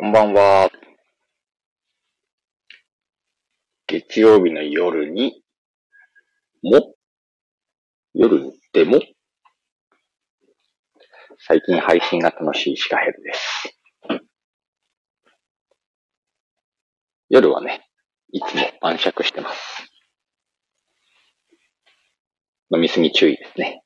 こんばんは。月曜日の夜に、も、夜にでも、最近配信が楽しいシカヘルです。夜はね、いつも晩酌してます。飲みすぎ注意ですね。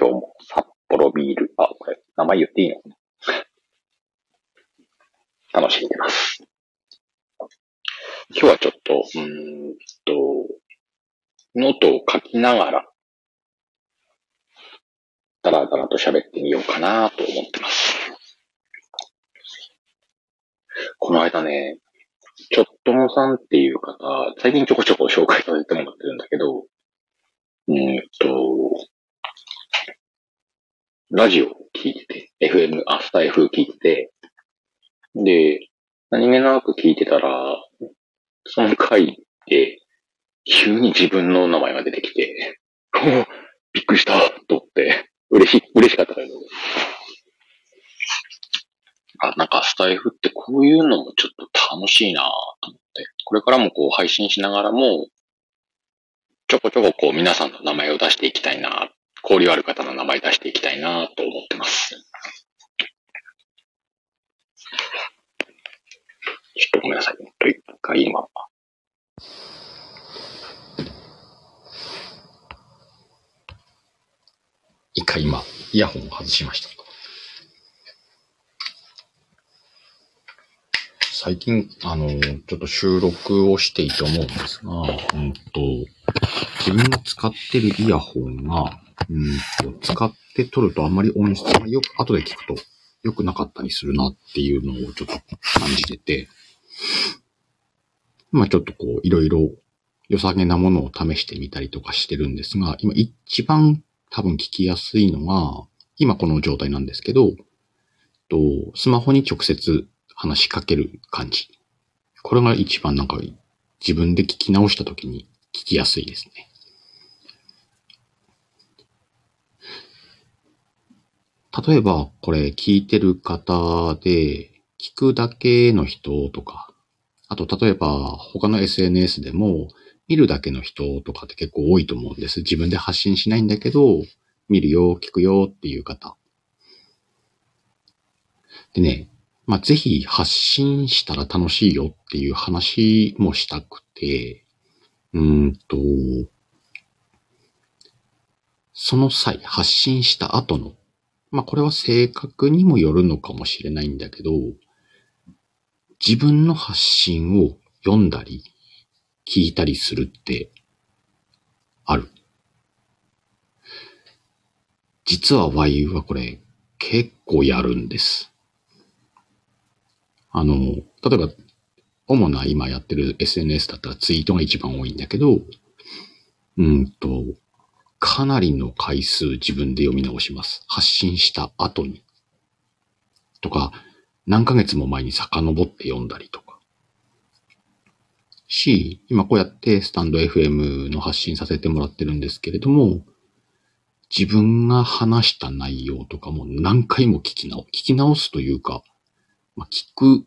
今日も札幌ビール、あ、これ、名前言っていいの楽しんでます。今日はちょっと、うーんと、ノートを書きながら、だらだらと喋ってみようかなと思ってます。この間ね、ちょっともさんっていう方、最近ちょこちょこ紹介させてもらってるんだけど、うーんと、ラジオ聞いてて、FM、あ、スタイフ聞いてて、で、何気なく聞いてたら、その回で、急に自分の名前が出てきて、びっくりしたと思って、嬉し、嬉しかったけど。あ、なんかスタイフってこういうのもちょっと楽しいなと思って、これからもこう配信しながらも、ちょこちょここう皆さんの名前を出していきたいな、交流ある方の名前出していきたいなと思ってます。ちょっとごめんなさい。もっと一回今。一回今、イヤホンを外しました。最近、あの、ちょっと収録をしていて思うんですが、うんと、自分が使ってるイヤホンが、うん、使って撮るとあんまり音質がよく、後で聞くと良くなかったりするなっていうのをちょっと感じてて、まあちょっとこう、いろいろ良さげなものを試してみたりとかしてるんですが、今一番多分聞きやすいのが、今この状態なんですけど、とスマホに直接話しかける感じ。これが一番なんか自分で聞き直した時に聞きやすいですね。例えば、これ聞いてる方で、聞くだけの人とか、あと例えば他の SNS でも、見るだけの人とかって結構多いと思うんです。自分で発信しないんだけど、見るよ、聞くよっていう方。でね、まあ、ぜひ発信したら楽しいよっていう話もしたくて、うんと、その際、発信した後の、まあ、これは性格にもよるのかもしれないんだけど、自分の発信を読んだり、聞いたりするって、ある。実は Y はこれ、結構やるんです。あの、例えば、主な今やってる SNS だったらツイートが一番多いんだけど、うんと、かなりの回数自分で読み直します。発信した後に。とか、何ヶ月も前に遡って読んだりとか。し、今こうやってスタンド FM の発信させてもらってるんですけれども、自分が話した内容とかも何回も聞き直、聞き直すというか、まあ、聞く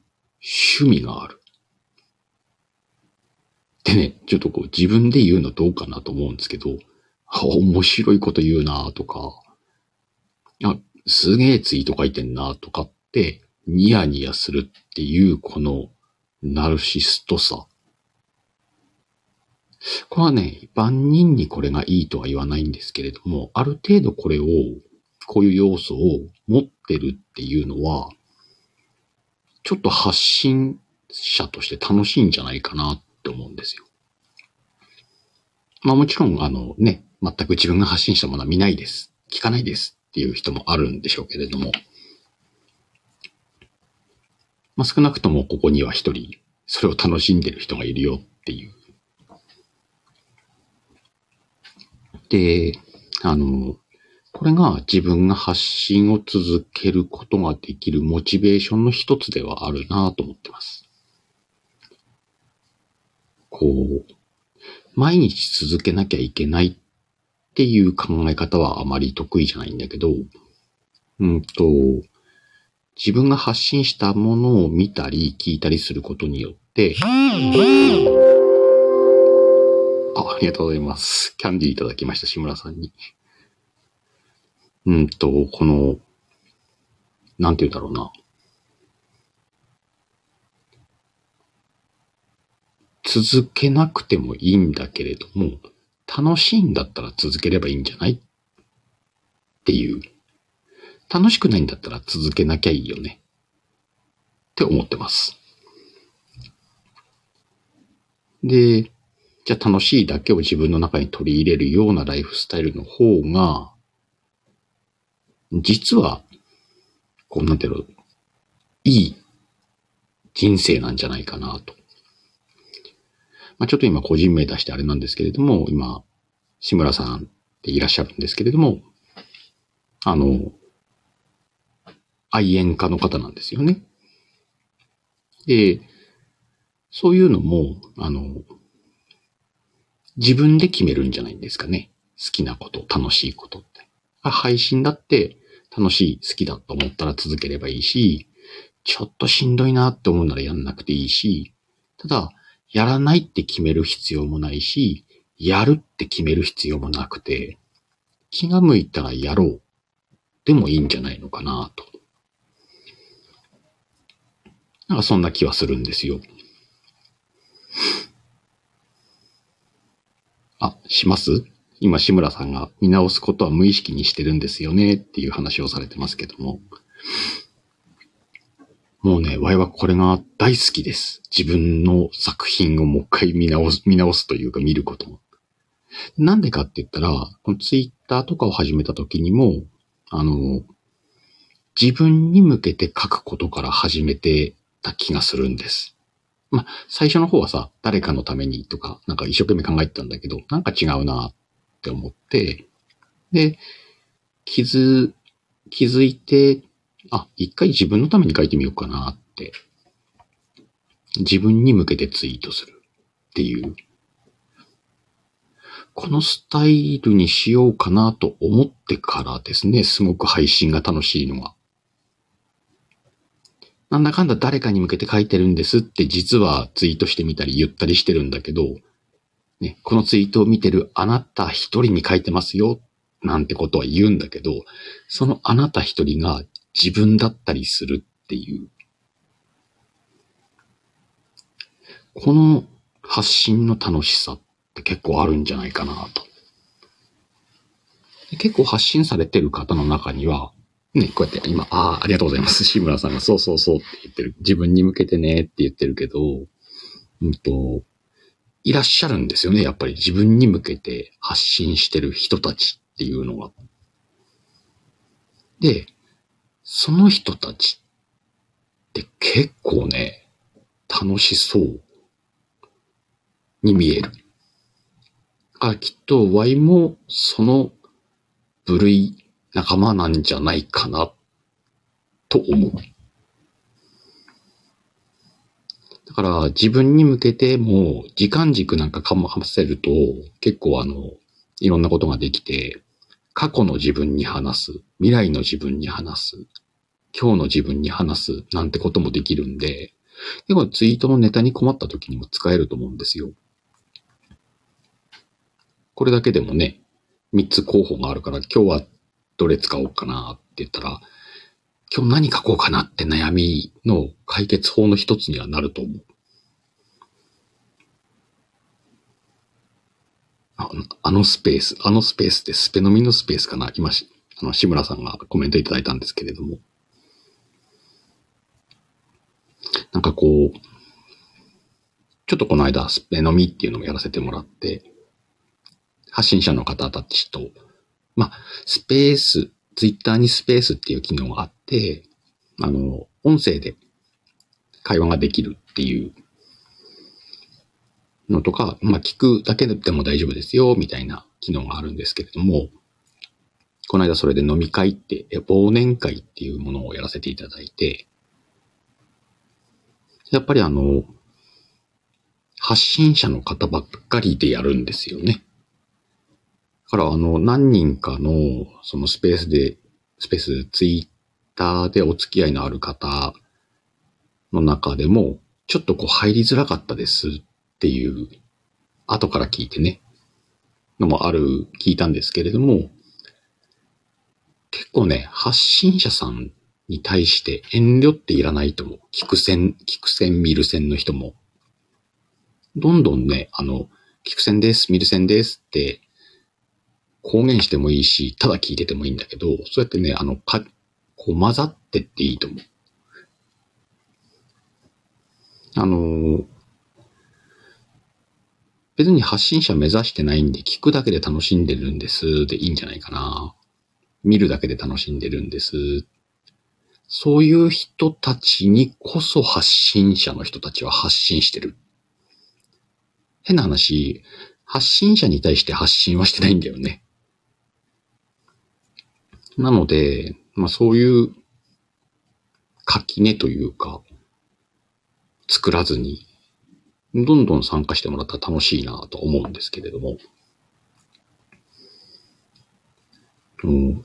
趣味がある。でね、ちょっとこう自分で言うのどうかなと思うんですけど、面白いこと言うなとか、あ、すげえツイート書いてんなとかって、ニヤニヤするっていうこのナルシストさ。これはね、万人にこれがいいとは言わないんですけれども、ある程度これを、こういう要素を持ってるっていうのは、ちょっと発信者として楽しいんじゃないかなって思うんですよ。まあもちろん、あのね、全く自分が発信したものは見ないです。聞かないですっていう人もあるんでしょうけれども、まあ少なくともここには一人、それを楽しんでる人がいるよっていう。で、あの、これが自分が発信を続けることができるモチベーションの一つではあるなと思ってます。こう、毎日続けなきゃいけないっっていう考え方はあまり得意じゃないんだけど、うんと、自分が発信したものを見たり聞いたりすることによって、あ、ありがとうございます。キャンディーいただきました、志村さんに。うんと、この、なんて言うんだろうな。続けなくてもいいんだけれども、楽しいんだったら続ければいいんじゃない？っていう。楽しくないんだったら続けなきゃいいよね。って思ってます。で、じゃあ楽しいだけを自分の中に取り入れるようなライフスタイルの方が、実は、こうなんていうの、いい人生なんじゃないかなと。まあ、ちょっと今個人名出してあれなんですけれども、今、志村さんっていらっしゃるんですけれども、あの、愛煙家の方なんですよね。で、そういうのも、あの、自分で決めるんじゃないんですかね。好きなこと、楽しいことって。配信だって楽しい、好きだと思ったら続ければいいし、ちょっとしんどいなって思うならやんなくていいし、ただ、やらないって決める必要もないし、やるって決める必要もなくて、気が向いたらやろうでもいいんじゃないのかなと。なんかそんな気はするんですよ。あ、します？今、志村さんが見直すことは無意識にしてるんですよねっていう話をされてますけども。もうね、ワイはこれが大好きです。自分の作品をもう一回見直す、見直すというか見ることも。なんでかって言ったら、このツイッターとかを始めた時にも、あの、自分に向けて書くことから始めてた気がするんです。まあ、最初の方はさ、誰かのためにとか、なんか一生懸命考えてたんだけど、なんか違うなって思って、で、気づ、気づいて、あ、一回自分のために書いてみようかなって。自分に向けてツイートするっていう。このスタイルにしようかなと思ってからですね、すごく配信が楽しいのは。なんだかんだ誰かに向けて書いてるんですって実はツイートしてみたり言ったりしてるんだけど、ね、このツイートを見てるあなた一人に書いてますよなんてことは言うんだけど、そのあなた一人が自分だったりするっていう。この発信の楽しさって結構あるんじゃないかなと。結構発信されてる方の中には、ね、こうやって今、ああ、ありがとうございます。志村さんがそうそうそうって言ってる。自分に向けてねって言ってるけど、うんと、いらっしゃるんですよね。やっぱり自分に向けて発信してる人たちっていうのが。で、その人たちって結構ね、楽しそうに見える。あ、きっと Y もその部類仲間なんじゃないかなと思う。だから自分に向けても時間軸なんかかませると結構あの、いろんなことができて、過去の自分に話す、未来の自分に話す、今日の自分に話すなんてこともできるんで、結構ツイートのネタに困った時にも使えると思うんですよ。これだけでもね、3つ候補があるから今日はどれ使おうかなって言ったら、今日何書こうかなって悩みの解決法の一つにはなると思う。ああのスペース、あのスペースってスペ飲みのスペースかな？今、あの、志村さんがコメントいただいたんですけれども。なんかこう、ちょっとこの間、スペ飲みっていうのもやらせてもらって、発信者の方たちと、まあ、スペース、ツイッターにスペースっていう機能があって、あの、音声で会話ができるっていうのとか、まあ、聞くだけでも大丈夫ですよ、みたいな機能があるんですけれども、この間それで飲み会って、忘年会っていうものをやらせていただいて、やっぱりあの、発信者の方ばっかりでやるんですよね。だからあの、何人かの、そのスペースで、スペース、ツイッターでお付き合いのある方の中でも、ちょっとこう入りづらかったですっていう、後から聞いてね、のもある、聞いたんですけれども、結構ね、発信者さんに対して遠慮っていらないと思う。聞く線、聞く線、見る線の人も。どんどんね、あの、聞く線です、見る線ですって公言してもいいし、ただ聞いててもいいんだけど、そうやってね、あの、か、こう混ざってっていいと思う。あの、別に発信者目指してないんで、聞くだけで楽しんでるんですでいいんじゃないかな。見るだけで楽しんでるんです。そういう人たちにこそ発信者の人たちは発信してる。変な話、発信者に対して発信はしてないんだよね。なので、まあそういう垣根というか、作らずに、どんどん参加してもらったら楽しいなと思うんですけれども。うん、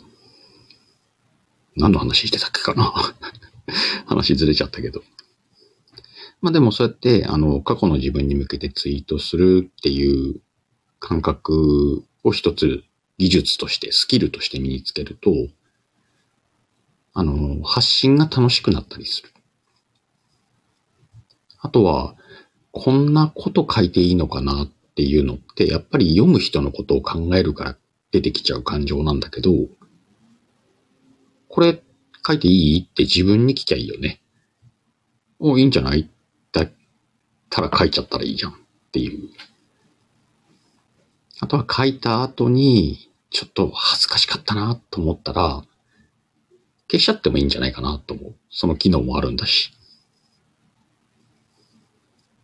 何の話してたっけかな 話ずれちゃったけど。まあでもそうやって、あの、過去の自分に向けてツイートするっていう感覚を一つ技術として、スキルとして身につけると、あの、発信が楽しくなったりする。あとは、こんなこと書いていいのかなっていうのって、やっぱり読む人のことを考えるから出てきちゃう感情なんだけど、これ書いていい？って自分に聞きゃいいよね。お、いいんじゃない？だったら書いちゃったらいいじゃんっていう。あとは書いた後に、ちょっと恥ずかしかったなと思ったら、消しちゃってもいいんじゃないかなと思う。その機能もあるんだし。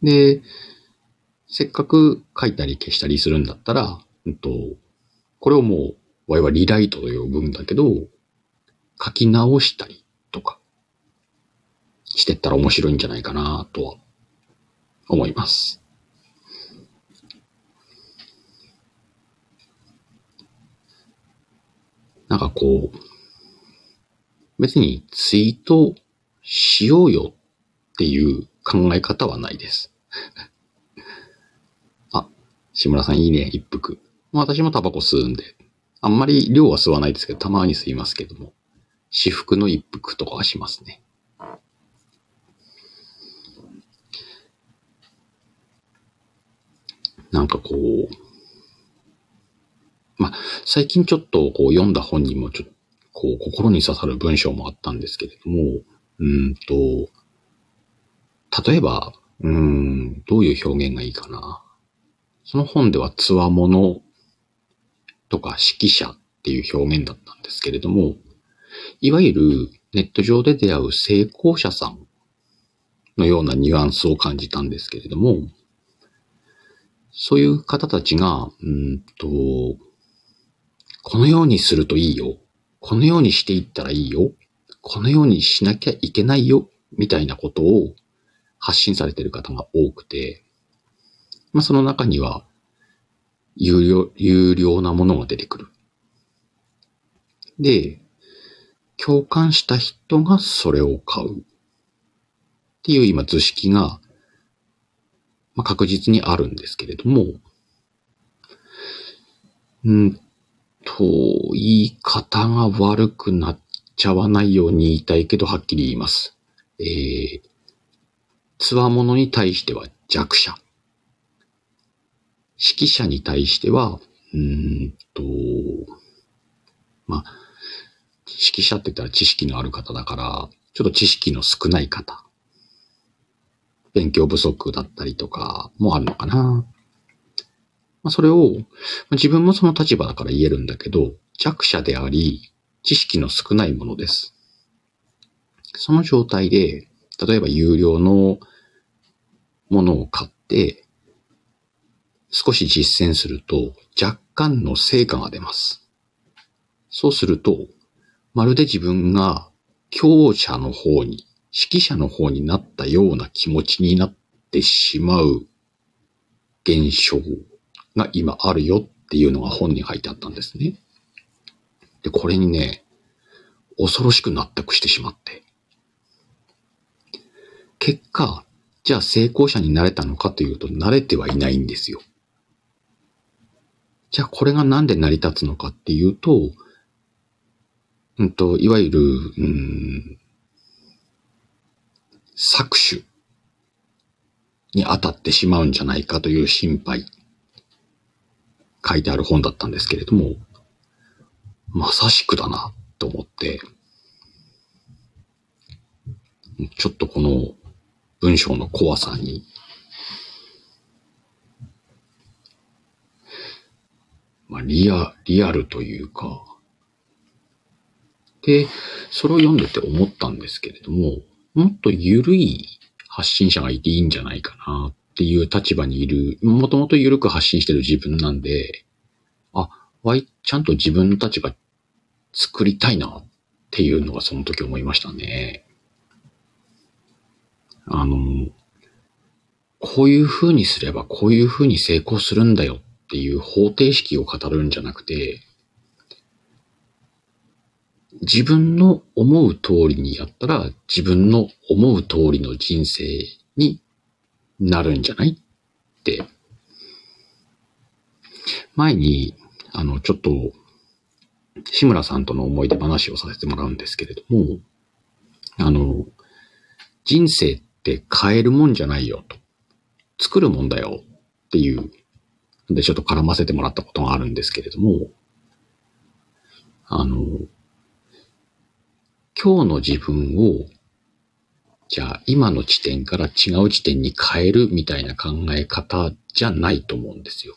で、せっかく書いたり消したりするんだったら、うんと、これをもう、我々リライトと呼ぶんだけど、書き直したりとか、してったら面白いんじゃないかなとは思います。なんかこう、別にツイートしようよっていう考え方はないです。あ、志村さんいいね、一服。私もタバコ吸うんで、あんまり量は吸わないですけど、たまに吸いますけども、私服の一服とかはしますね。なんかこう、まあ、最近ちょっとこう読んだ本にもちょっとこう心に刺さる文章もあったんですけれども、うんと、例えば、うん、どういう表現がいいかな。その本ではつわものとか指揮者っていう表現だったんですけれども、いわゆるネット上で出会う成功者さんのようなニュアンスを感じたんですけれども、そういう方たちが、うんと、このようにするといいよ。このようにしていったらいいよ。このようにしなきゃいけないよ。みたいなことを発信されている方が多くて、まあその中には、有料、有料なものが出てくる。で、共感した人がそれを買う。っていう今図式が、まあ、確実にあるんですけれども、うんと、言い方が悪くなっちゃわないように言いたいけど、はっきり言います。えー、つわものに対しては弱者。指揮者に対しては、うんと、まあ、指揮者って言ったら知識のある方だから、ちょっと知識の少ない方。勉強不足だったりとかもあるのかな。まあ、それを、自分もその立場だから言えるんだけど、弱者であり、知識の少ないものです。その状態で、例えば有料のものを買って、少し実践すると若干の成果が出ます。そうすると、まるで自分が強者の方に、指揮者の方になったような気持ちになってしまう現象が今あるよっていうのが本に書いてあったんですね。で、これにね、恐ろしく納得してしまって。結果、じゃあ成功者になれたのかというと、慣れてはいないんですよ。じゃあこれがなんで成り立つのかっていうと、うんと、いわゆる、うん、搾取に当たってしまうんじゃないかという心配、書いてある本だったんですけれども、まさしくだな、と思って、ちょっとこの文章の怖さに、まあ、リア、リアルというか、で、それを読んでて思ったんですけれども、もっと緩い発信者がいていいんじゃないかなっていう立場にいる、もともと緩く発信してる自分なんで、あ、わい、ちゃんと自分の立場作りたいなっていうのがその時思いましたね。あの、こういう風にすればこういう風に成功するんだよっていう方程式を語るんじゃなくて、自分の思う通りにやったら自分の思う通りの人生になるんじゃないって。前に、あの、ちょっと、志村さんとの思い出話をさせてもらうんですけれども、あの、人生って変えるもんじゃないよと。作るもんだよっていう、で、ちょっと絡ませてもらったことがあるんですけれども、あの、今日の自分を、じゃあ今の地点から違う地点に変えるみたいな考え方じゃないと思うんですよ。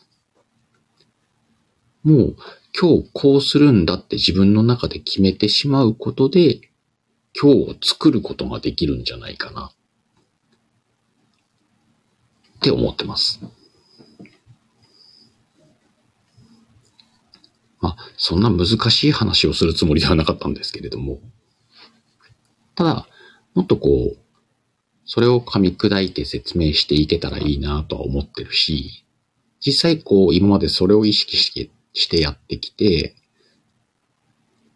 もう今日こうするんだって自分の中で決めてしまうことで、今日を作ることができるんじゃないかな。って思ってます。まあ、そんな難しい話をするつもりではなかったんですけれども、ただ、もっとこう、それを噛み砕いて説明していけたらいいなとは思ってるし、実際こう、今までそれを意識してしてやってきて、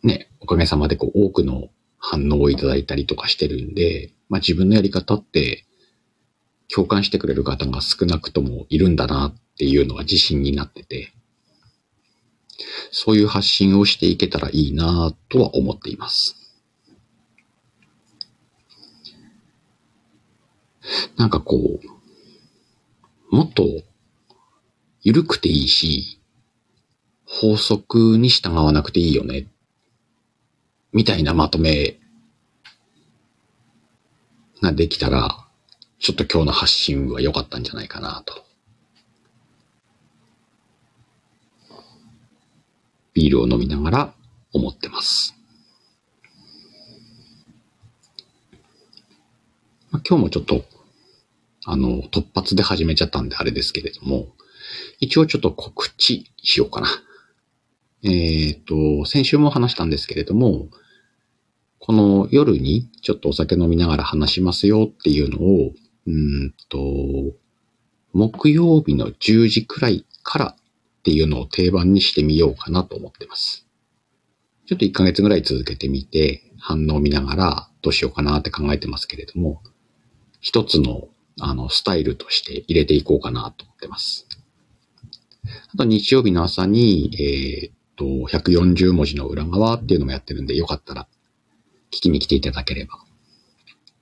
ね、おかげさまでこう、多くの反応をいただいたりとかしてるんで、まあ自分のやり方って共感してくれる方が少なくともいるんだなっていうのが自信になってて、そういう発信をしていけたらいいなとは思っています。なんかこう、もっと緩くていいし、法則に従わなくていいよね。みたいなまとめができたら、ちょっと今日の発信は良かったんじゃないかなと。ビールを飲みながら思ってます。まあ、今日もちょっとあの、突発で始めちゃったんであれですけれども、一応ちょっと告知しようかな。えっ、ー、と、先週も話したんですけれども、この夜にちょっとお酒飲みながら話しますよっていうのを、うんと、木曜日の10時くらいからっていうのを定番にしてみようかなと思ってます。ちょっと1ヶ月ぐらい続けてみて、反応を見ながらどうしようかなって考えてますけれども、一つのあの、スタイルとして入れていこうかなと思ってます。あと日曜日の朝に、えー、っと、140文字の裏側っていうのもやってるんで、よかったら聞きに来ていただければ。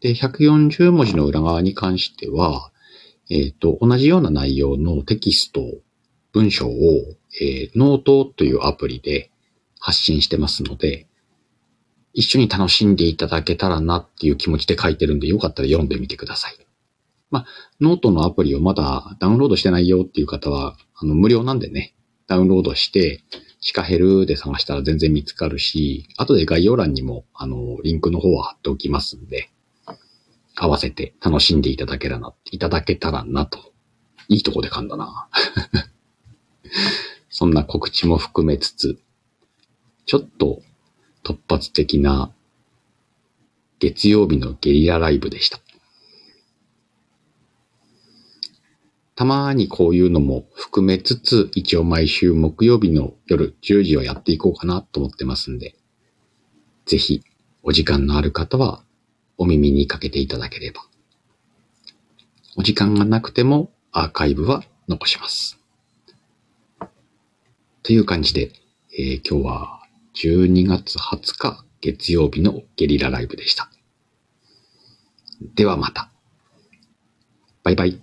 で、140文字の裏側に関しては、えー、っと、同じような内容のテキスト、文章を、えー、ノートというアプリで発信してますので、一緒に楽しんでいただけたらなっていう気持ちで書いてるんで、よかったら読んでみてください。まあ、ノートのアプリをまだダウンロードしてないよっていう方は、あの、無料なんでね、ダウンロードして、シカヘルで探したら全然見つかるし、後で概要欄にも、あの、リンクの方は貼っておきますんで、合わせて楽しんでいただけたらな、いただけたらなと。いいとこで噛んだな。そんな告知も含めつつ、ちょっと突発的な月曜日のゲリラライブでした。たまにこういうのも含めつつ、一応毎週木曜日の夜10時をやっていこうかなと思ってますんで、ぜひお時間のある方はお耳にかけていただければ。お時間がなくてもアーカイブは残します。という感じで、えー今日は12月20日月曜日のゲリラライブでした。ではまた。バイバイ。